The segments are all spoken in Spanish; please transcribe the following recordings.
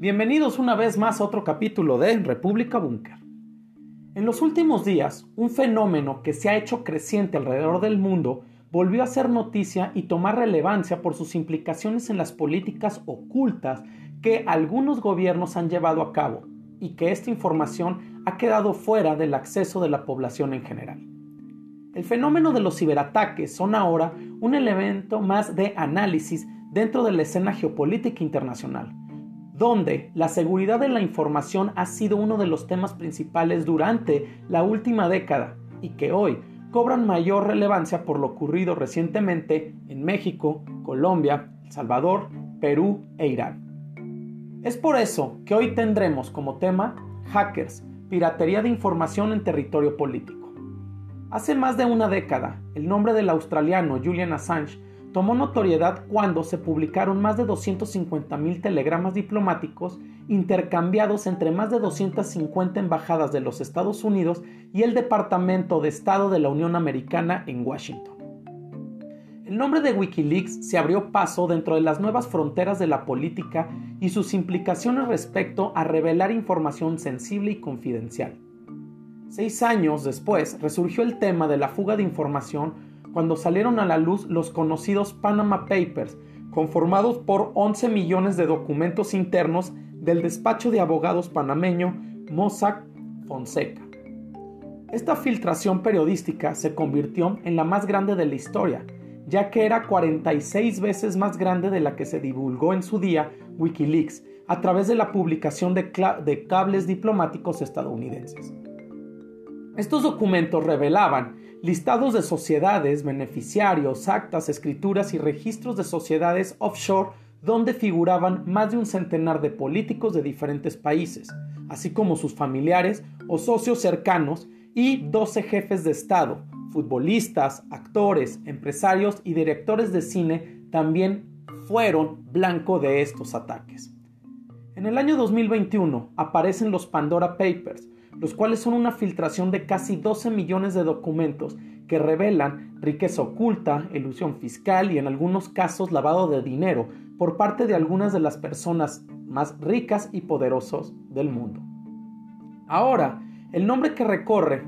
Bienvenidos una vez más a otro capítulo de República Búnker. En los últimos días, un fenómeno que se ha hecho creciente alrededor del mundo volvió a ser noticia y tomar relevancia por sus implicaciones en las políticas ocultas que algunos gobiernos han llevado a cabo y que esta información ha quedado fuera del acceso de la población en general. El fenómeno de los ciberataques son ahora un elemento más de análisis dentro de la escena geopolítica internacional, donde la seguridad de la información ha sido uno de los temas principales durante la última década y que hoy cobran mayor relevancia por lo ocurrido recientemente en México, Colombia, El Salvador, Perú e Irán. Es por eso que hoy tendremos como tema hackers, piratería de información en territorio político. Hace más de una década, el nombre del australiano Julian Assange tomó notoriedad cuando se publicaron más de 250.000 telegramas diplomáticos intercambiados entre más de 250 embajadas de los Estados Unidos y el Departamento de Estado de la Unión Americana en Washington. El nombre de Wikileaks se abrió paso dentro de las nuevas fronteras de la política y sus implicaciones respecto a revelar información sensible y confidencial. Seis años después resurgió el tema de la fuga de información cuando salieron a la luz los conocidos Panama Papers, conformados por 11 millones de documentos internos del despacho de abogados panameño Mossack Fonseca. Esta filtración periodística se convirtió en la más grande de la historia, ya que era 46 veces más grande de la que se divulgó en su día Wikileaks a través de la publicación de, cables diplomáticos estadounidenses. Estos documentos revelaban listados de sociedades, beneficiarios, actas, escrituras y registros de sociedades offshore donde figuraban más de un centenar de políticos de diferentes países, así como sus familiares o socios cercanos y 12 jefes de Estado, futbolistas, actores, empresarios y directores de cine también fueron blanco de estos ataques. En el año 2021 aparecen los Pandora Papers, los cuales son una filtración de casi 12 millones de documentos que revelan riqueza oculta, ilusión fiscal y en algunos casos lavado de dinero por parte de algunas de las personas más ricas y poderosos del mundo. Ahora, el nombre que recorre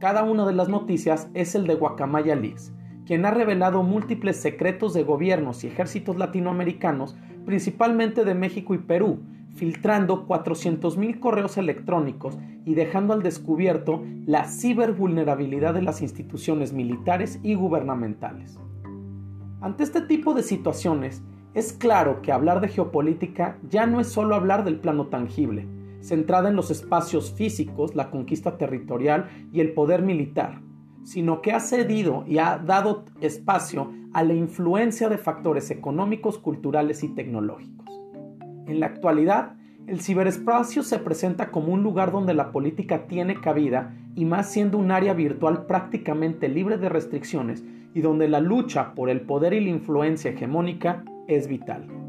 cada una de las noticias es el de Guacamaya Leaks, quien ha revelado múltiples secretos de gobiernos y ejércitos latinoamericanos, principalmente de México y Perú, filtrando 400.000 correos electrónicos y dejando al descubierto la cibervulnerabilidad de las instituciones militares y gubernamentales. Ante este tipo de situaciones, es claro que hablar de geopolítica ya no es solo hablar del plano tangible, centrada en los espacios físicos, la conquista territorial y el poder militar, sino que ha cedido y ha dado espacio a la influencia de factores económicos, culturales y tecnológicos. En la actualidad, el ciberespacio se presenta como un lugar donde la política tiene cabida y más siendo un área virtual prácticamente libre de restricciones y donde la lucha por el poder y la influencia hegemónica es vital.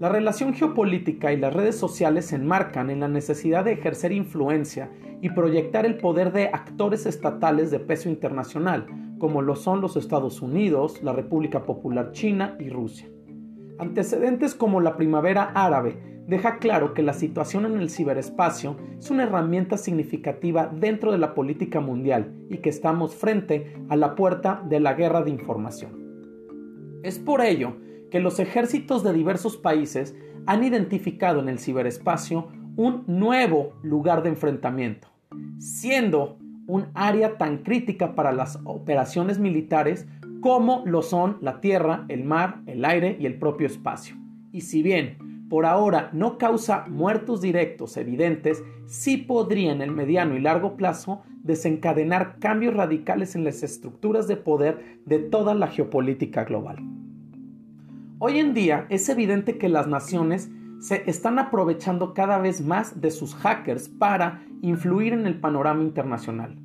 La relación geopolítica y las redes sociales se enmarcan en la necesidad de ejercer influencia y proyectar el poder de actores estatales de peso internacional, como lo son los Estados Unidos, la República Popular China y Rusia. Antecedentes como la primavera árabe deja claro que la situación en el ciberespacio es una herramienta significativa dentro de la política mundial y que estamos frente a la puerta de la guerra de información. Es por ello que los ejércitos de diversos países han identificado en el ciberespacio un nuevo lugar de enfrentamiento, siendo un área tan crítica para las operaciones militares como lo son la tierra, el mar, el aire y el propio espacio. Y si bien por ahora no causa muertos directos evidentes, sí podría en el mediano y largo plazo desencadenar cambios radicales en las estructuras de poder de toda la geopolítica global. Hoy en día es evidente que las naciones se están aprovechando cada vez más de sus hackers para influir en el panorama internacional,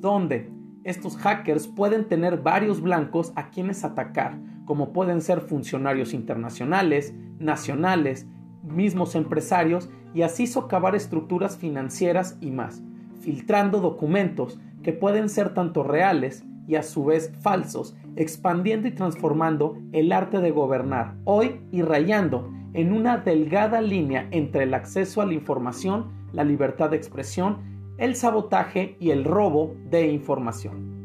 donde estos hackers pueden tener varios blancos a quienes atacar, como pueden ser funcionarios internacionales, nacionales, mismos empresarios y así socavar estructuras financieras y más, filtrando documentos que pueden ser tanto reales y a su vez falsos, expandiendo y transformando el arte de gobernar hoy y rayando en una delgada línea entre el acceso a la información, la libertad de expresión, el sabotaje y el robo de información.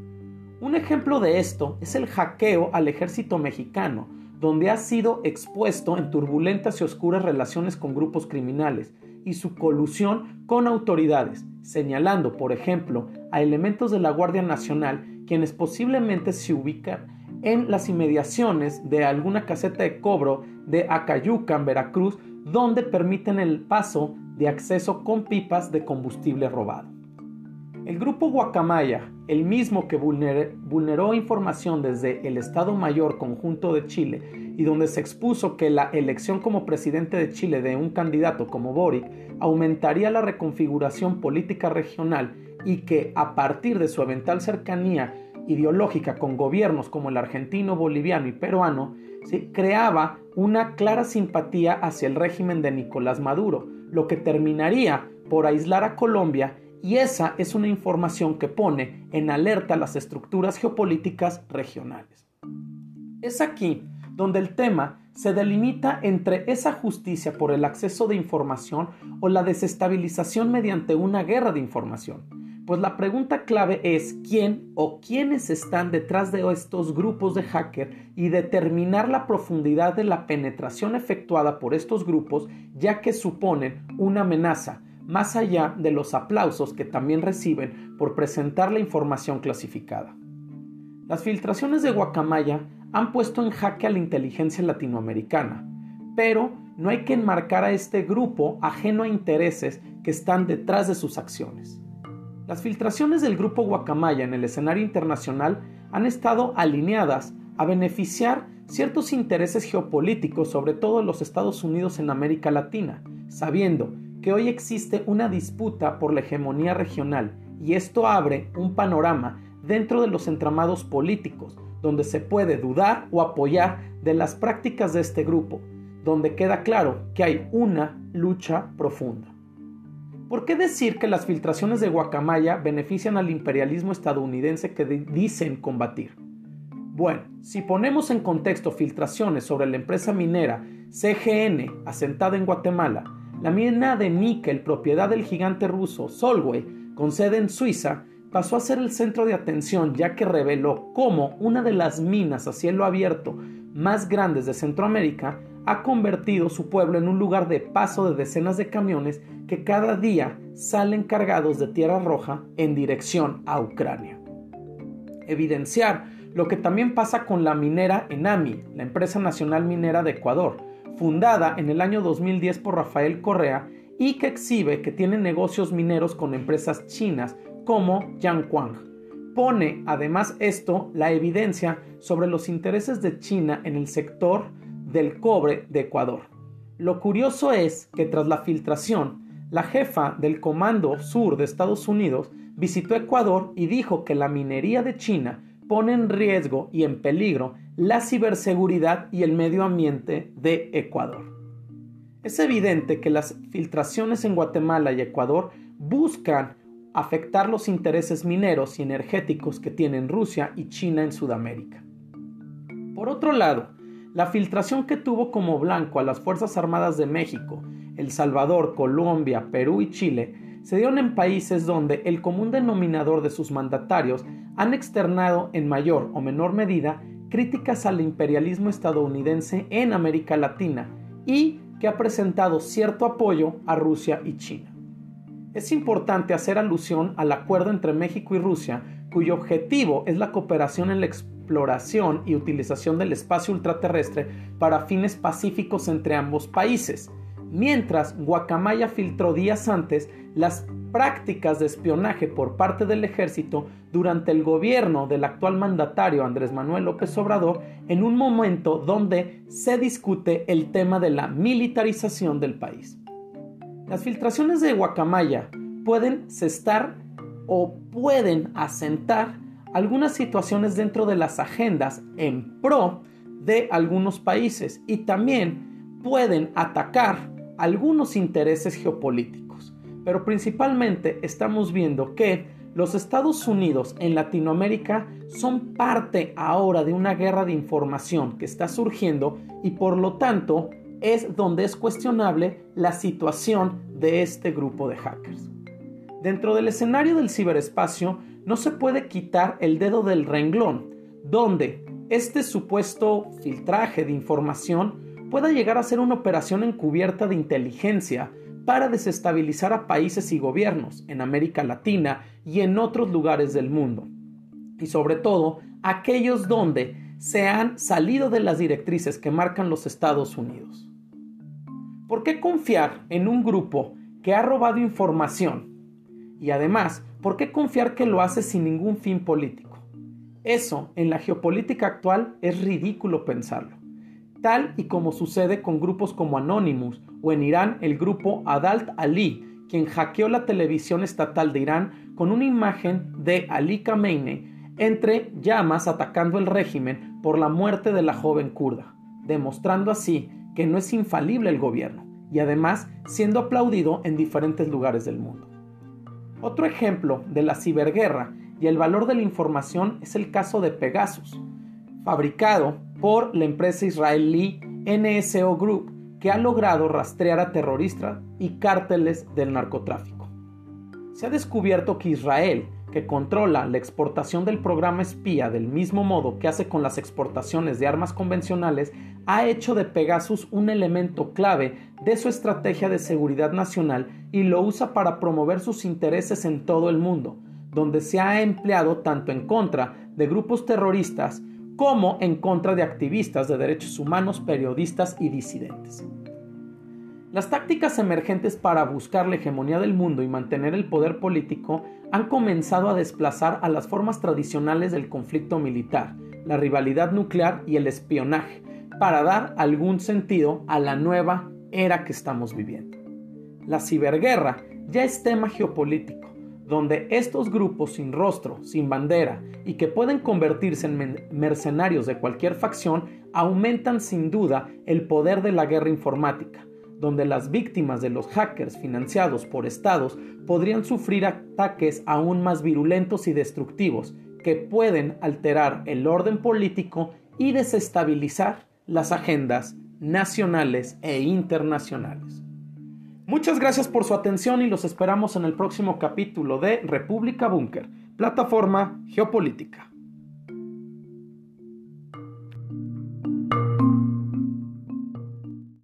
Un ejemplo de esto es el hackeo al ejército mexicano, donde ha sido expuesto en turbulentas y oscuras relaciones con grupos criminales y su colusión con autoridades, señalando, por ejemplo, a elementos de la Guardia Nacional quienes posiblemente se ubican en las inmediaciones de alguna caseta de cobro de Acayuca, en Veracruz, donde permiten el paso de acceso con pipas de combustible robado. El grupo Guacamaya, el mismo que vulneró información desde el Estado Mayor Conjunto de Chile y donde se expuso que la elección como presidente de Chile de un candidato como Boric aumentaría la reconfiguración política regional y que a partir de su eventual cercanía ideológica con gobiernos como el argentino, boliviano y peruano, se creaba una clara simpatía hacia el régimen de Nicolás Maduro, lo que terminaría por aislar a Colombia y esa es una información que pone en alerta las estructuras geopolíticas regionales. Es aquí donde el tema se delimita entre esa justicia por el acceso de información o la desestabilización mediante una guerra de información. Pues la pregunta clave es quién o quiénes están detrás de estos grupos de hacker y determinar la profundidad de la penetración efectuada por estos grupos ya que suponen una amenaza más allá de los aplausos que también reciben por presentar la información clasificada. Las filtraciones de Guacamaya han puesto en jaque a la inteligencia latinoamericana, pero no hay que enmarcar a este grupo ajeno a intereses que están detrás de sus acciones. Las filtraciones del grupo Guacamaya en el escenario internacional han estado alineadas a beneficiar ciertos intereses geopolíticos, sobre todo los Estados Unidos en América Latina, sabiendo que hoy existe una disputa por la hegemonía regional y esto abre un panorama dentro de los entramados políticos, donde se puede dudar o apoyar de las prácticas de este grupo, donde queda claro que hay una lucha profunda. ¿Por qué decir que las filtraciones de Guacamaya benefician al imperialismo estadounidense que dicen combatir? Bueno, si ponemos en contexto filtraciones sobre la empresa minera CGN asentada en Guatemala, la mina de níquel, propiedad del gigante ruso Solway, con sede en Suiza, pasó a ser el centro de atención ya que reveló cómo una de las minas a cielo abierto más grandes de Centroamérica ha convertido su pueblo en un lugar de paso de decenas de camiones que cada día salen cargados de tierra roja en dirección a Ucrania. Evidenciar lo que también pasa con la minera Enami, la empresa nacional minera de Ecuador, fundada en el año 2010 por Rafael Correa y que exhibe que tiene negocios mineros con empresas chinas como Yangquang. Pone además esto la evidencia sobre los intereses de China en el sector del cobre de Ecuador. Lo curioso es que tras la filtración, la jefa del Comando Sur de Estados Unidos visitó Ecuador y dijo que la minería de China pone en riesgo y en peligro la ciberseguridad y el medio ambiente de Ecuador. Es evidente que las filtraciones en Guatemala y Ecuador buscan afectar los intereses mineros y energéticos que tienen Rusia y China en Sudamérica. Por otro lado, la filtración que tuvo como blanco a las Fuerzas Armadas de México, El Salvador, Colombia, Perú y Chile se dieron en países donde el común denominador de sus mandatarios han externado en mayor o menor medida críticas al imperialismo estadounidense en América Latina y que ha presentado cierto apoyo a Rusia y China. Es importante hacer alusión al acuerdo entre México y Rusia, cuyo objetivo es la cooperación en la exploración y utilización del espacio ultraterrestre para fines pacíficos entre ambos países, mientras Guacamaya filtró días antes las prácticas de espionaje por parte del ejército durante el gobierno del actual mandatario Andrés Manuel López Obrador en un momento donde se discute el tema de la militarización del país. Las filtraciones de Guacamaya pueden cestar o pueden asentar algunas situaciones dentro de las agendas en pro de algunos países y también pueden atacar algunos intereses geopolíticos. Pero principalmente estamos viendo que los Estados Unidos en Latinoamérica son parte ahora de una guerra de información que está surgiendo y por lo tanto es donde es cuestionable la situación de este grupo de hackers. Dentro del escenario del ciberespacio no se puede quitar el dedo del renglón, donde este supuesto filtraje de información pueda llegar a ser una operación encubierta de inteligencia para desestabilizar a países y gobiernos en América Latina y en otros lugares del mundo. Y sobre todo, aquellos donde se han salido de las directrices que marcan los Estados Unidos. ¿Por qué confiar en un grupo que ha robado información? Y además, ¿por qué confiar que lo hace sin ningún fin político? Eso, en la geopolítica actual, es ridículo pensarlo tal y como sucede con grupos como Anonymous o en Irán el grupo Adalt Ali, quien hackeó la televisión estatal de Irán con una imagen de Ali Khamenei entre llamas atacando el régimen por la muerte de la joven kurda, demostrando así que no es infalible el gobierno y además siendo aplaudido en diferentes lugares del mundo. Otro ejemplo de la ciberguerra y el valor de la información es el caso de Pegasus, fabricado por la empresa israelí NSO Group, que ha logrado rastrear a terroristas y cárteles del narcotráfico. Se ha descubierto que Israel, que controla la exportación del programa espía del mismo modo que hace con las exportaciones de armas convencionales, ha hecho de Pegasus un elemento clave de su estrategia de seguridad nacional y lo usa para promover sus intereses en todo el mundo, donde se ha empleado tanto en contra de grupos terroristas como en contra de activistas de derechos humanos, periodistas y disidentes. Las tácticas emergentes para buscar la hegemonía del mundo y mantener el poder político han comenzado a desplazar a las formas tradicionales del conflicto militar, la rivalidad nuclear y el espionaje, para dar algún sentido a la nueva era que estamos viviendo. La ciberguerra ya es tema geopolítico donde estos grupos sin rostro, sin bandera y que pueden convertirse en mercenarios de cualquier facción aumentan sin duda el poder de la guerra informática, donde las víctimas de los hackers financiados por estados podrían sufrir ataques aún más virulentos y destructivos que pueden alterar el orden político y desestabilizar las agendas nacionales e internacionales. Muchas gracias por su atención y los esperamos en el próximo capítulo de República Búnker, plataforma geopolítica.